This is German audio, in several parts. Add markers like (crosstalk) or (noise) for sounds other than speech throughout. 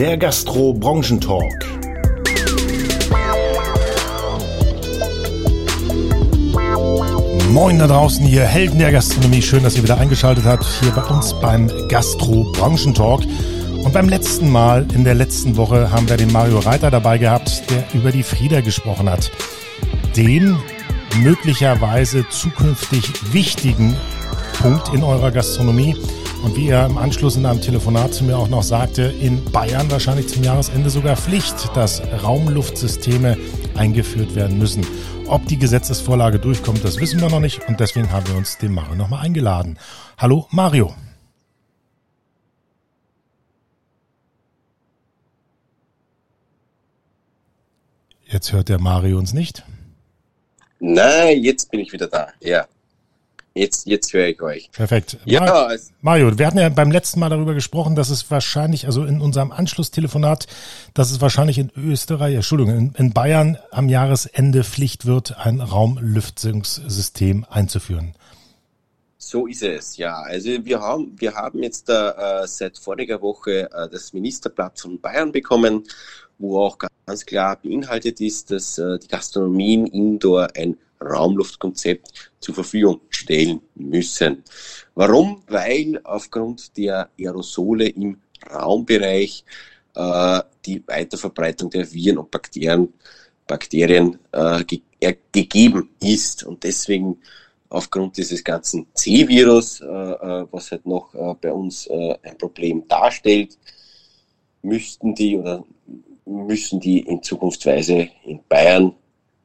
der Gastro-Branchentalk. Moin da draußen, ihr Helden der Gastronomie. Schön, dass ihr wieder eingeschaltet habt hier bei uns beim Gastro-Branchentalk. Und beim letzten Mal, in der letzten Woche, haben wir den Mario Reiter dabei gehabt, der über die Frieda gesprochen hat. Den möglicherweise zukünftig wichtigen Punkt in eurer Gastronomie. Und wie er im Anschluss in einem Telefonat zu mir auch noch sagte, in Bayern wahrscheinlich zum Jahresende sogar Pflicht, dass Raumluftsysteme eingeführt werden müssen. Ob die Gesetzesvorlage durchkommt, das wissen wir noch nicht und deswegen haben wir uns den Mario nochmal eingeladen. Hallo Mario. Jetzt hört der Mario uns nicht. Nein, jetzt bin ich wieder da. Ja. Jetzt, jetzt höre ich euch. Perfekt. Ja, Mario, wir hatten ja beim letzten Mal darüber gesprochen, dass es wahrscheinlich, also in unserem Anschlusstelefonat, dass es wahrscheinlich in Österreich, Entschuldigung, in, in Bayern am Jahresende Pflicht wird, ein Raumlüftungssystem einzuführen. So ist es, ja. Also wir haben, wir haben jetzt äh, seit voriger Woche äh, das Ministerblatt von Bayern bekommen, wo auch ganz klar beinhaltet ist, dass äh, die Gastronomien indoor ein Raumluftkonzept zur Verfügung stellen müssen. Warum? Weil aufgrund der Aerosole im Raumbereich äh, die Weiterverbreitung der Viren und Bakterien, Bakterien äh, ge äh, gegeben ist und deswegen aufgrund dieses ganzen C-Virus, äh, äh, was halt noch äh, bei uns äh, ein Problem darstellt, müssten die oder müssen die in Zukunftsweise in Bayern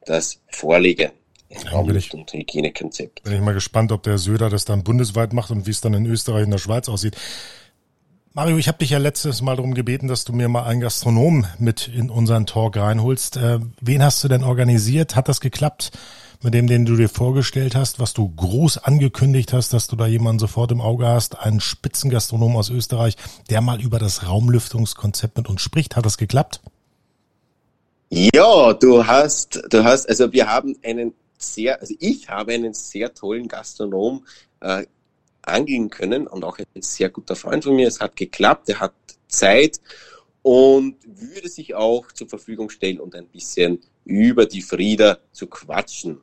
das vorlegen. Ja, ich, und Hygienekonzept. Bin ich mal gespannt, ob der Söder das dann bundesweit macht und wie es dann in Österreich und der Schweiz aussieht. Mario, ich habe dich ja letztes Mal darum gebeten, dass du mir mal einen Gastronom mit in unseren Talk reinholst. Äh, wen hast du denn organisiert? Hat das geklappt mit dem, den du dir vorgestellt hast, was du groß angekündigt hast, dass du da jemanden sofort im Auge hast, einen Spitzengastronom aus Österreich, der mal über das Raumlüftungskonzept mit uns spricht? Hat das geklappt? Ja, du hast, du hast, also wir haben einen sehr, also ich habe einen sehr tollen Gastronom äh, angehen können und auch ein sehr guter Freund von mir. Es hat geklappt, er hat Zeit und würde sich auch zur Verfügung stellen und ein bisschen über die Frieda zu quatschen.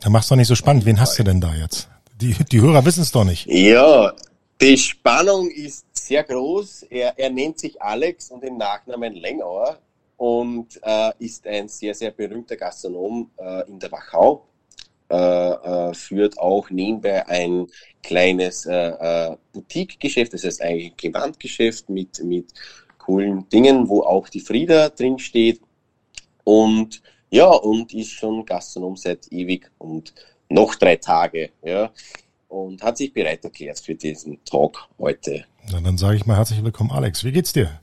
Da machst du nicht so spannend. Wen hast du denn da jetzt? Die, die Hörer wissen es doch nicht. Ja, die Spannung ist sehr groß. Er, er nennt sich Alex und den Nachnamen Lengauer und äh, ist ein sehr, sehr berühmter Gastronom äh, in der Wachau. Äh, äh, führt auch nebenbei ein kleines äh, äh, Boutique-Geschäft, das heißt ein Gewandgeschäft mit, mit coolen Dingen, wo auch die Frieda drin steht. Und ja, und ist schon Gastronom seit ewig und noch drei Tage, ja. Und hat sich bereit erklärt für diesen Talk heute. Na, dann sage ich mal herzlich willkommen, Alex. Wie geht's dir?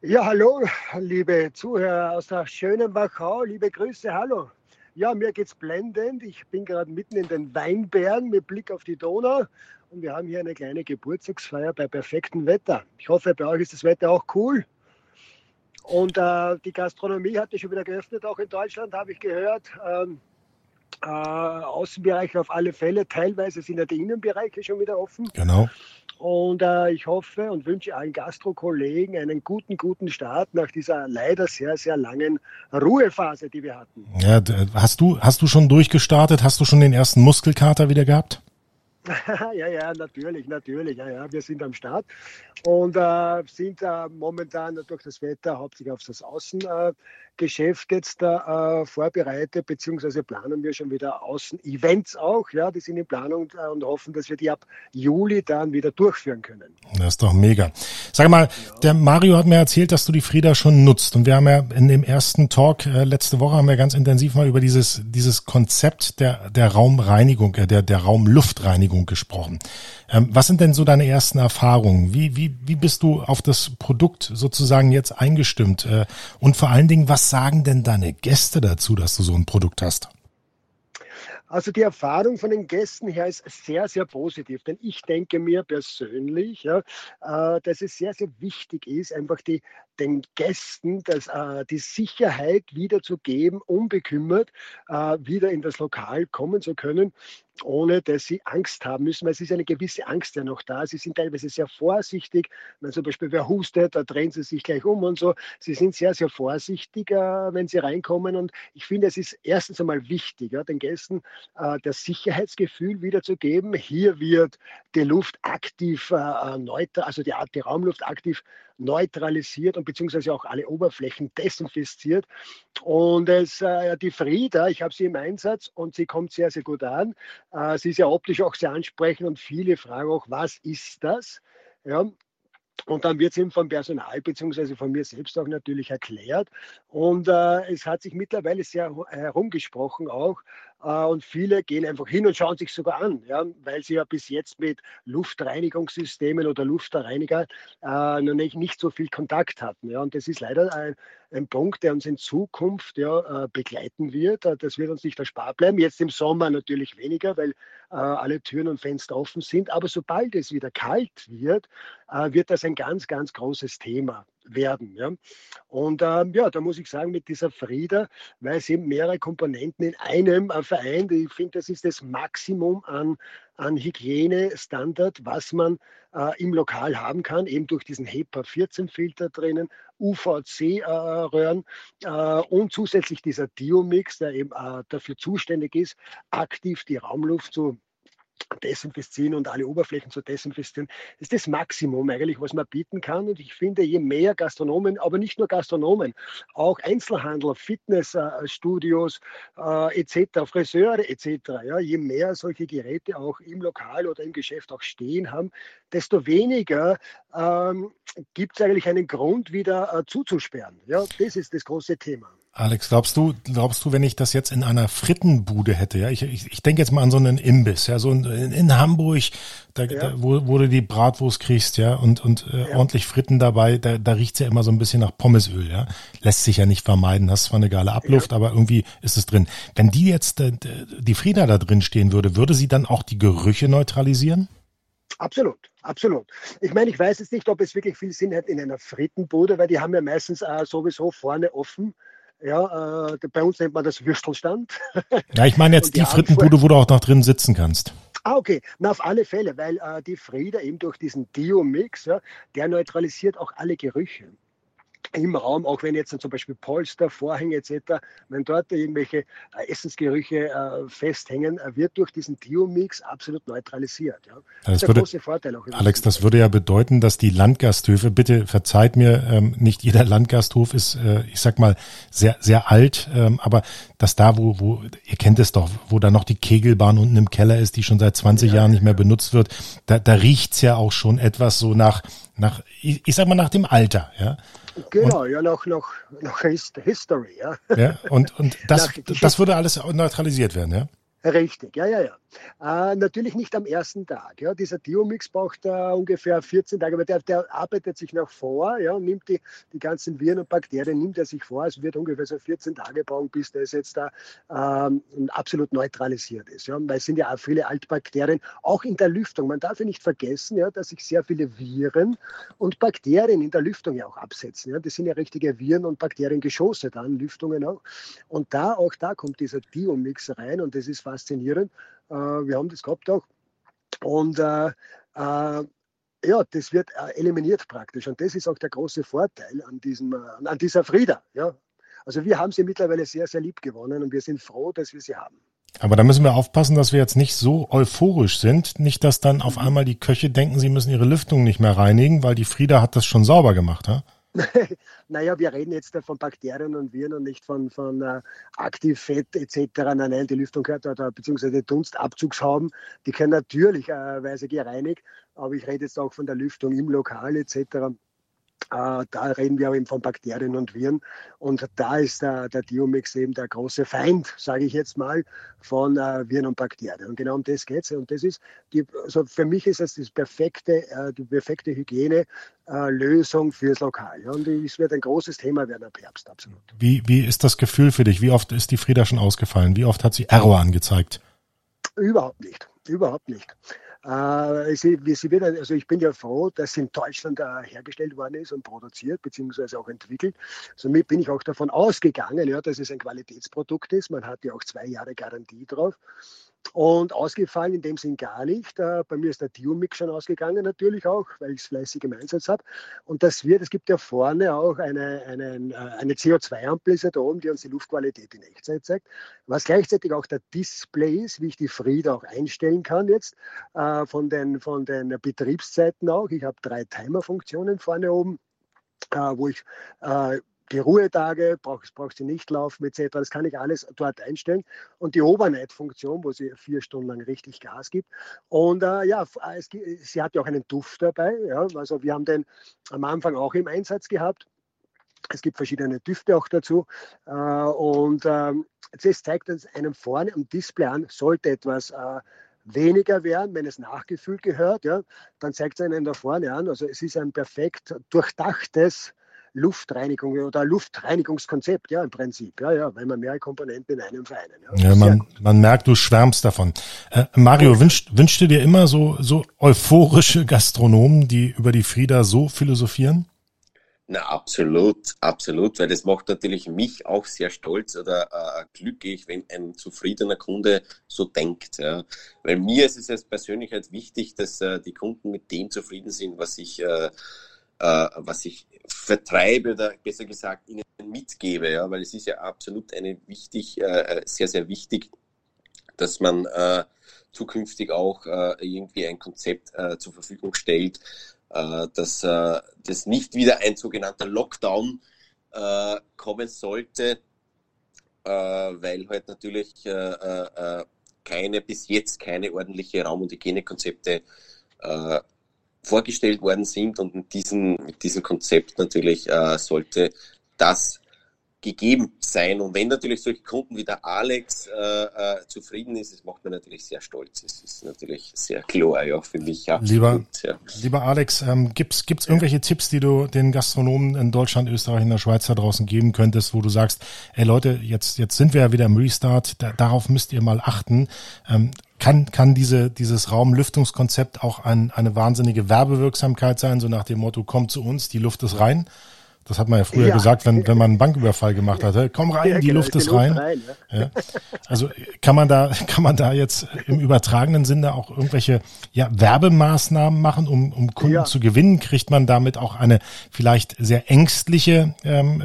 Ja, hallo, liebe Zuhörer aus der schönen Wachau. Liebe Grüße, hallo. Ja, mir geht's blendend. Ich bin gerade mitten in den Weinbergen mit Blick auf die Donau und wir haben hier eine kleine Geburtstagsfeier bei perfektem Wetter. Ich hoffe, bei euch ist das Wetter auch cool. Und äh, die Gastronomie hat ja schon wieder geöffnet, auch in Deutschland, habe ich gehört. Ähm, äh, Außenbereiche auf alle Fälle. Teilweise sind ja die Innenbereiche schon wieder offen. Genau. Und äh, ich hoffe und wünsche allen Gastro-Kollegen einen guten, guten Start nach dieser leider sehr, sehr langen Ruhephase, die wir hatten. Ja, hast du, hast du schon durchgestartet? Hast du schon den ersten Muskelkater wieder gehabt? (laughs) ja, ja, natürlich, natürlich. Ja, ja, wir sind am Start und äh, sind äh, momentan durch das Wetter hauptsächlich auf das Außengeschäft äh, jetzt äh, vorbereitet, beziehungsweise planen wir schon wieder Außen-Events auch. Ja, die sind in Planung äh, und hoffen, dass wir die ab Juli dann wieder durchführen können. Das ist doch mega. Sag mal, ja. der Mario hat mir erzählt, dass du die Frieda schon nutzt und wir haben ja in dem ersten Talk äh, letzte Woche haben wir ganz intensiv mal über dieses, dieses Konzept der, der Raumreinigung, äh, der, der Raumluftreinigung gesprochen. Ähm, was sind denn so deine ersten Erfahrungen? Wie, wie, wie bist du auf das Produkt sozusagen jetzt eingestimmt? Äh, und vor allen Dingen, was sagen denn deine Gäste dazu, dass du so ein Produkt hast? Also die Erfahrung von den Gästen her ist sehr, sehr positiv, denn ich denke mir persönlich, ja, äh, dass es sehr, sehr wichtig ist, einfach die, den Gästen das, äh, die Sicherheit wiederzugeben, unbekümmert äh, wieder in das Lokal kommen zu können ohne dass sie Angst haben müssen, weil es ist eine gewisse Angst ja noch da. Sie sind teilweise sehr vorsichtig. Wenn zum Beispiel wer hustet, da drehen sie sich gleich um und so. Sie sind sehr, sehr vorsichtig, wenn sie reinkommen. Und ich finde, es ist erstens einmal wichtig, den Gästen äh, das Sicherheitsgefühl wiederzugeben. Hier wird die Luft aktiv äh, neutral, also die, die Raumluft aktiv neutralisiert und beziehungsweise auch alle Oberflächen desinfiziert. Und es, äh, die Frieda, ich habe sie im Einsatz und sie kommt sehr, sehr gut an. Äh, sie ist ja optisch auch sehr ansprechend und viele fragen auch, was ist das? Ja, und dann wird es eben vom Personal beziehungsweise von mir selbst auch natürlich erklärt. Und äh, es hat sich mittlerweile sehr herumgesprochen auch, und viele gehen einfach hin und schauen sich sogar an, ja, weil sie ja bis jetzt mit Luftreinigungssystemen oder Luftreiniger äh, noch nicht, nicht so viel Kontakt hatten. Ja. Und das ist leider ein, ein Punkt, der uns in Zukunft ja, äh, begleiten wird. Äh, das wird uns nicht erspart bleiben. Jetzt im Sommer natürlich weniger, weil äh, alle Türen und Fenster offen sind. Aber sobald es wieder kalt wird, äh, wird das ein ganz, ganz großes Thema werden. Ja. Und ähm, ja, da muss ich sagen, mit dieser Frieda, weil es eben mehrere Komponenten in einem äh, vereint, ich finde, das ist das Maximum an, an Hygienestandard, was man äh, im Lokal haben kann, eben durch diesen HEPA 14 Filter drinnen, UVC-Röhren äh, und zusätzlich dieser Diomix, der eben äh, dafür zuständig ist, aktiv die Raumluft zu desinfizieren und alle Oberflächen zu desinfizieren, ist das Maximum eigentlich, was man bieten kann. Und ich finde, je mehr Gastronomen, aber nicht nur Gastronomen, auch Einzelhandel, Fitnessstudios äh, etc., Friseure etc., ja, je mehr solche Geräte auch im Lokal oder im Geschäft auch stehen haben, desto weniger ähm, gibt es eigentlich einen Grund, wieder äh, zuzusperren. Ja, das ist das große Thema. Alex, glaubst du, glaubst du, wenn ich das jetzt in einer Frittenbude hätte, ja, ich, ich, ich denke jetzt mal an so einen Imbiss, ja, so in, in Hamburg, da, ja. da, wo, wo du die Bratwurst kriegst, ja, und, und äh, ja. ordentlich Fritten dabei, da, da riecht's ja immer so ein bisschen nach Pommesöl, ja. Lässt sich ja nicht vermeiden, das ist zwar eine geile Abluft, ja. aber irgendwie ist es drin. Wenn die jetzt, äh, die Frieda da drin stehen würde, würde sie dann auch die Gerüche neutralisieren? Absolut, absolut. Ich meine, ich weiß jetzt nicht, ob es wirklich viel Sinn hat in einer Frittenbude, weil die haben ja meistens äh, sowieso vorne offen ja, äh, bei uns nennt man das Würstelstand. (laughs) Ja, ich meine jetzt die, die Frittenbude, wo du auch noch drin sitzen kannst. Ah, okay. Na, auf alle Fälle, weil äh, die Frieda eben durch diesen Dio-Mix, ja, der neutralisiert auch alle Gerüche im Raum, auch wenn jetzt zum Beispiel Polster, Vorhänge etc., wenn dort irgendwelche äh, Essensgerüche äh, festhängen, äh, wird durch diesen Tio-Mix absolut neutralisiert. Ja. Das, ist der würde, große Vorteil auch. Alex, das würde ja bedeuten, dass die Landgasthöfe, bitte verzeiht mir, ähm, nicht jeder Landgasthof ist, äh, ich sag mal, sehr, sehr alt, ähm, aber dass da, wo, wo, ihr kennt es doch, wo da noch die Kegelbahn unten im Keller ist, die schon seit 20 ja, Jahren nicht mehr benutzt wird, da, da riecht's ja auch schon etwas so nach, nach, ich, ich sag mal, nach dem Alter, ja. Genau, und, ja, noch, noch, noch History, ja. Ja, und, und das, (laughs) das würde alles neutralisiert werden, ja? Richtig, ja, ja, ja. Äh, natürlich nicht am ersten Tag. Ja. Dieser Diomix braucht äh, ungefähr 14 Tage, aber der, der arbeitet sich noch vor, ja, nimmt die, die ganzen Viren und Bakterien, nimmt er sich vor. Es wird ungefähr so 14 Tage brauchen, bis das jetzt da ähm, absolut neutralisiert ist. Ja. Weil es sind ja auch viele Altbakterien, auch in der Lüftung. Man darf ja nicht vergessen, ja, dass sich sehr viele Viren und Bakterien in der Lüftung ja auch absetzen. Ja. Das sind ja richtige Viren- und Bakteriengeschosse da in Lüftungen auch. Und da, auch da kommt dieser Diomix rein und das ist faszinierend. Äh, wir haben das gehabt auch. Und äh, äh, ja, das wird eliminiert praktisch. Und das ist auch der große Vorteil an, diesem, an dieser Frieda. Ja. Also wir haben sie mittlerweile sehr, sehr lieb gewonnen und wir sind froh, dass wir sie haben. Aber da müssen wir aufpassen, dass wir jetzt nicht so euphorisch sind. Nicht, dass dann auf einmal die Köche denken, sie müssen ihre Lüftung nicht mehr reinigen, weil die Frieda hat das schon sauber gemacht. Ja? (laughs) naja, wir reden jetzt von Bakterien und Viren und nicht von, von äh, Aktivfett etc. Nein, nein, die Lüftung gehört oder beziehungsweise Dunstabzugshauben, die können natürlicherweise äh, gereinigt, aber ich rede jetzt auch von der Lüftung im Lokal etc. Äh, da reden wir aber eben von Bakterien und Viren. Und da ist der, der Diomix eben der große Feind, sage ich jetzt mal, von äh, Viren und Bakterien. Und genau um das geht es. Und das ist, die, also für mich ist das perfekte, äh, die perfekte Hygiene-Lösung fürs Lokal. Und es wird ein großes Thema werden ab Herbst, absolut. Wie, wie ist das Gefühl für dich? Wie oft ist die Frieda schon ausgefallen? Wie oft hat sie Error angezeigt? Überhaupt nicht, überhaupt nicht. Äh, also ich bin ja froh, dass sie in Deutschland äh, hergestellt worden ist und produziert, beziehungsweise auch entwickelt. Somit bin ich auch davon ausgegangen, ja, dass es ein Qualitätsprodukt ist. Man hat ja auch zwei Jahre Garantie drauf. Und ausgefallen in dem Sinn gar nicht. Äh, bei mir ist der Dio-Mix schon ausgegangen natürlich auch, weil ich es fleißig im Einsatz habe. Und das wird, es gibt ja vorne auch eine, eine, äh, eine CO2-Ampel da oben, die uns die Luftqualität in Echtzeit zeigt. Was gleichzeitig auch der Display ist, wie ich die Frieda auch einstellen kann jetzt, äh, von den, von den Betriebszeiten auch. Ich habe drei Timer-Funktionen vorne oben, wo ich die Ruhetage, brauchst, brauchst du nicht laufen etc. Das kann ich alles dort einstellen. Und die Overnight-Funktion, wo sie vier Stunden lang richtig Gas gibt. Und äh, ja, es, sie hat ja auch einen Duft dabei. Ja. Also wir haben den am Anfang auch im Einsatz gehabt. Es gibt verschiedene Düfte auch dazu. Äh, und ähm, das zeigt uns einem vorne am Display an, sollte etwas äh, weniger werden, wenn es nachgefüllt gehört, ja, dann zeigt es einen da vorne an. Also es ist ein perfekt durchdachtes Luftreinigung oder Luftreinigungskonzept, ja, im Prinzip, ja, ja, weil man mehrere Komponenten in einem vereinen. Ja, ja man, man merkt, du schwärmst davon. Äh, Mario, oh. wünscht, wünschst du dir immer so, so euphorische Gastronomen, die über die Frieda so philosophieren? Na, absolut, absolut, weil das macht natürlich mich auch sehr stolz oder äh, glücklich, wenn ein zufriedener Kunde so denkt. Ja. Weil mir ist es als Persönlichkeit wichtig, dass äh, die Kunden mit dem zufrieden sind, was ich äh, äh, was ich vertreibe oder besser gesagt ihnen mitgebe, ja, weil es ist ja absolut eine wichtig, äh, sehr, sehr wichtig, dass man äh, zukünftig auch äh, irgendwie ein Konzept äh, zur Verfügung stellt, äh, dass äh, das nicht wieder ein sogenannter Lockdown äh, kommen sollte, äh, weil halt natürlich äh, äh, keine bis jetzt keine ordentliche Raum- und Hygienekonzepte äh, vorgestellt worden sind. Und mit diesem, mit diesem Konzept natürlich äh, sollte das gegeben sein. Und wenn natürlich solche Kunden wie der Alex äh, äh, zufrieden ist, das macht mir natürlich sehr stolz. Das ist natürlich sehr klar, ja, für mich. Lieber, ja. lieber Alex, ähm, gibt's gibt's irgendwelche Tipps, die du den Gastronomen in Deutschland, Österreich, in der Schweiz da draußen geben könntest, wo du sagst, ey Leute, jetzt, jetzt sind wir ja wieder im Restart, da, darauf müsst ihr mal achten. Ähm, kann, kann diese, dieses Raumlüftungskonzept auch ein, eine wahnsinnige Werbewirksamkeit sein, so nach dem Motto, komm zu uns, die Luft ist rein? Das hat man ja früher ja. gesagt, wenn, wenn man einen Banküberfall gemacht hatte. Komm rein, ja, die genau, Luft ist rein. rein ja. Also kann man da, (laughs) kann man da jetzt im übertragenen Sinne auch irgendwelche ja, Werbemaßnahmen machen, um, um Kunden zu gewinnen? Kriegt man damit auch eine vielleicht sehr ängstliche ähm,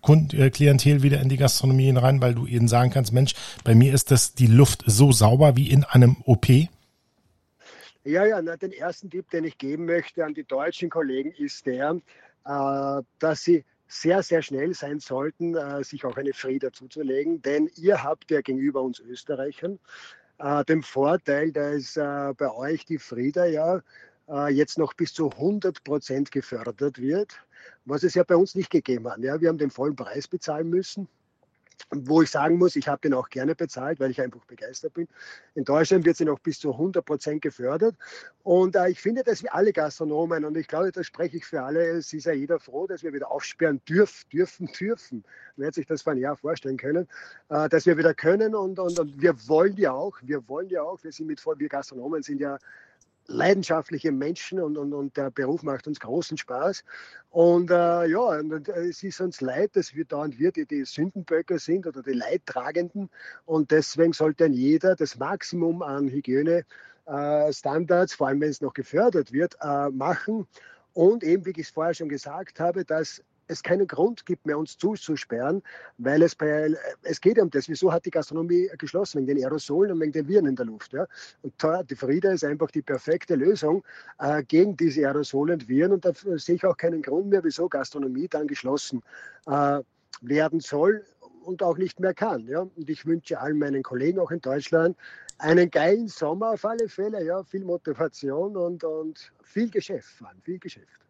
Kund, äh, Klientel wieder in die Gastronomie hinein, weil du ihnen sagen kannst, Mensch, bei mir ist das die Luft so sauber wie in einem OP? Ja, ja, na, den ersten Tipp, den ich geben möchte an die deutschen Kollegen, ist der, äh, dass sie sehr, sehr schnell sein sollten, äh, sich auch eine Frieda zuzulegen, denn ihr habt ja gegenüber uns Österreichern äh, den Vorteil, dass bei euch die Frieda ja jetzt noch bis zu 100 Prozent gefördert wird, was es ja bei uns nicht gegeben hat. Wir haben den vollen Preis bezahlen müssen wo ich sagen muss, ich habe den auch gerne bezahlt, weil ich einfach begeistert bin. In Deutschland wird sie noch bis zu 100 Prozent gefördert. Und äh, ich finde, dass wir alle Gastronomen, und ich glaube, das spreche ich für alle, es ist ja jeder froh, dass wir wieder aufsperren dürfen, dürfen, dürfen. Man hätte sich das vor einem Jahr vorstellen können, äh, dass wir wieder können und, und, und wir wollen ja auch, wir wollen ja auch, wir sind mit, wir Gastronomen sind ja leidenschaftliche Menschen und, und, und der Beruf macht uns großen Spaß. Und äh, ja, und, äh, es ist uns leid, dass wir da und wir die, die Sündenböcke sind oder die Leidtragenden. Und deswegen sollte jeder das Maximum an Hygienestandards, äh, vor allem wenn es noch gefördert wird, äh, machen. Und eben, wie ich es vorher schon gesagt habe, dass es keinen Grund gibt mehr, uns zuzusperren, weil es bei, es geht um das. Wieso hat die Gastronomie geschlossen? Wegen den Aerosolen und wegen den Viren in der Luft. Ja? Und die Frieda ist einfach die perfekte Lösung äh, gegen diese Aerosole und Viren. Und da sehe ich auch keinen Grund mehr, wieso Gastronomie dann geschlossen äh, werden soll und auch nicht mehr kann. Ja? Und ich wünsche allen meinen Kollegen auch in Deutschland einen geilen Sommer auf alle Fälle, ja, viel Motivation und, und viel Geschäft fahren, viel Geschäft.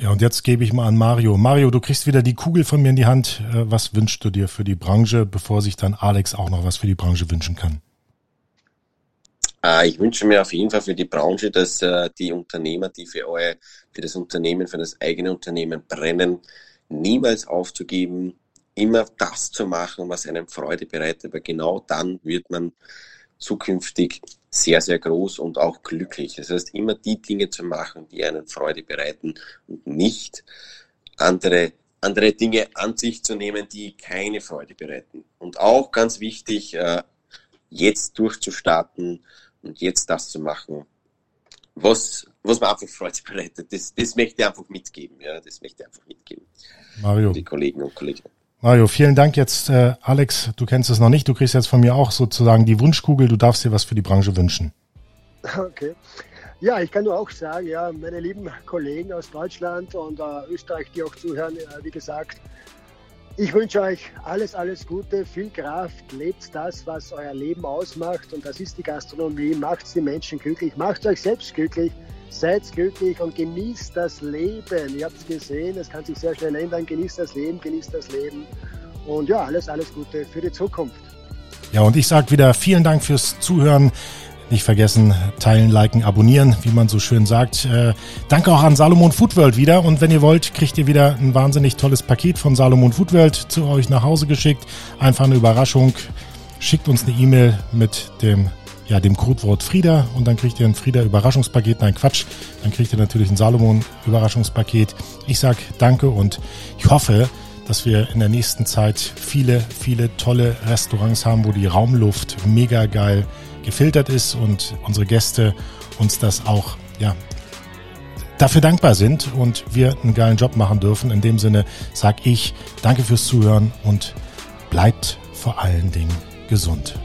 Ja, und jetzt gebe ich mal an Mario. Mario, du kriegst wieder die Kugel von mir in die Hand. Äh, was wünschst du dir für die Branche, bevor sich dann Alex auch noch was für die Branche wünschen kann? Äh, ich wünsche mir auf jeden Fall für die Branche, dass äh, die Unternehmer, die für euer, für das Unternehmen, für das eigene Unternehmen brennen, niemals aufzugeben, immer das zu machen, was einem Freude bereitet, weil genau dann wird man zukünftig sehr, sehr groß und auch glücklich. Das heißt, immer die Dinge zu machen, die einen Freude bereiten und nicht andere, andere Dinge an sich zu nehmen, die keine Freude bereiten. Und auch ganz wichtig, äh, jetzt durchzustarten und jetzt das zu machen, was, was mir einfach Freude bereitet. Das, das möchte ich einfach mitgeben. Ja, das möchte ich einfach mitgeben. Mario. Die Kollegen und Kolleginnen. Mario, vielen Dank jetzt, äh, Alex. Du kennst es noch nicht. Du kriegst jetzt von mir auch sozusagen die Wunschkugel. Du darfst dir was für die Branche wünschen. (laughs) Okay. Ja, ich kann nur auch sagen, ja, meine lieben Kollegen aus Deutschland und äh, Österreich, die auch zuhören, äh, wie gesagt, ich wünsche euch alles, alles Gute, viel Kraft, lebt das, was euer Leben ausmacht und das ist die Gastronomie. Macht die Menschen glücklich, macht euch selbst glücklich, seid glücklich und genießt das Leben. Ihr habt es gesehen, es kann sich sehr schnell ändern. Genießt das Leben, genießt das Leben und ja, alles, alles Gute für die Zukunft. Ja, und ich sage wieder vielen Dank fürs Zuhören. Nicht vergessen, teilen, liken, abonnieren, wie man so schön sagt. Äh, danke auch an Salomon Foodworld wieder. Und wenn ihr wollt, kriegt ihr wieder ein wahnsinnig tolles Paket von Salomon Foodworld zu euch nach Hause geschickt. Einfach eine Überraschung. Schickt uns eine E-Mail mit dem ja, dem Codewort Frieda und dann kriegt ihr ein Frieda Überraschungspaket. Nein, Quatsch. Dann kriegt ihr natürlich ein Salomon Überraschungspaket. Ich sag danke und ich hoffe, dass wir in der nächsten Zeit viele, viele tolle Restaurants haben, wo die Raumluft mega geil gefiltert ist und unsere Gäste uns das auch, ja, dafür dankbar sind und wir einen geilen Job machen dürfen. In dem Sinne sag ich danke fürs Zuhören und bleibt vor allen Dingen gesund.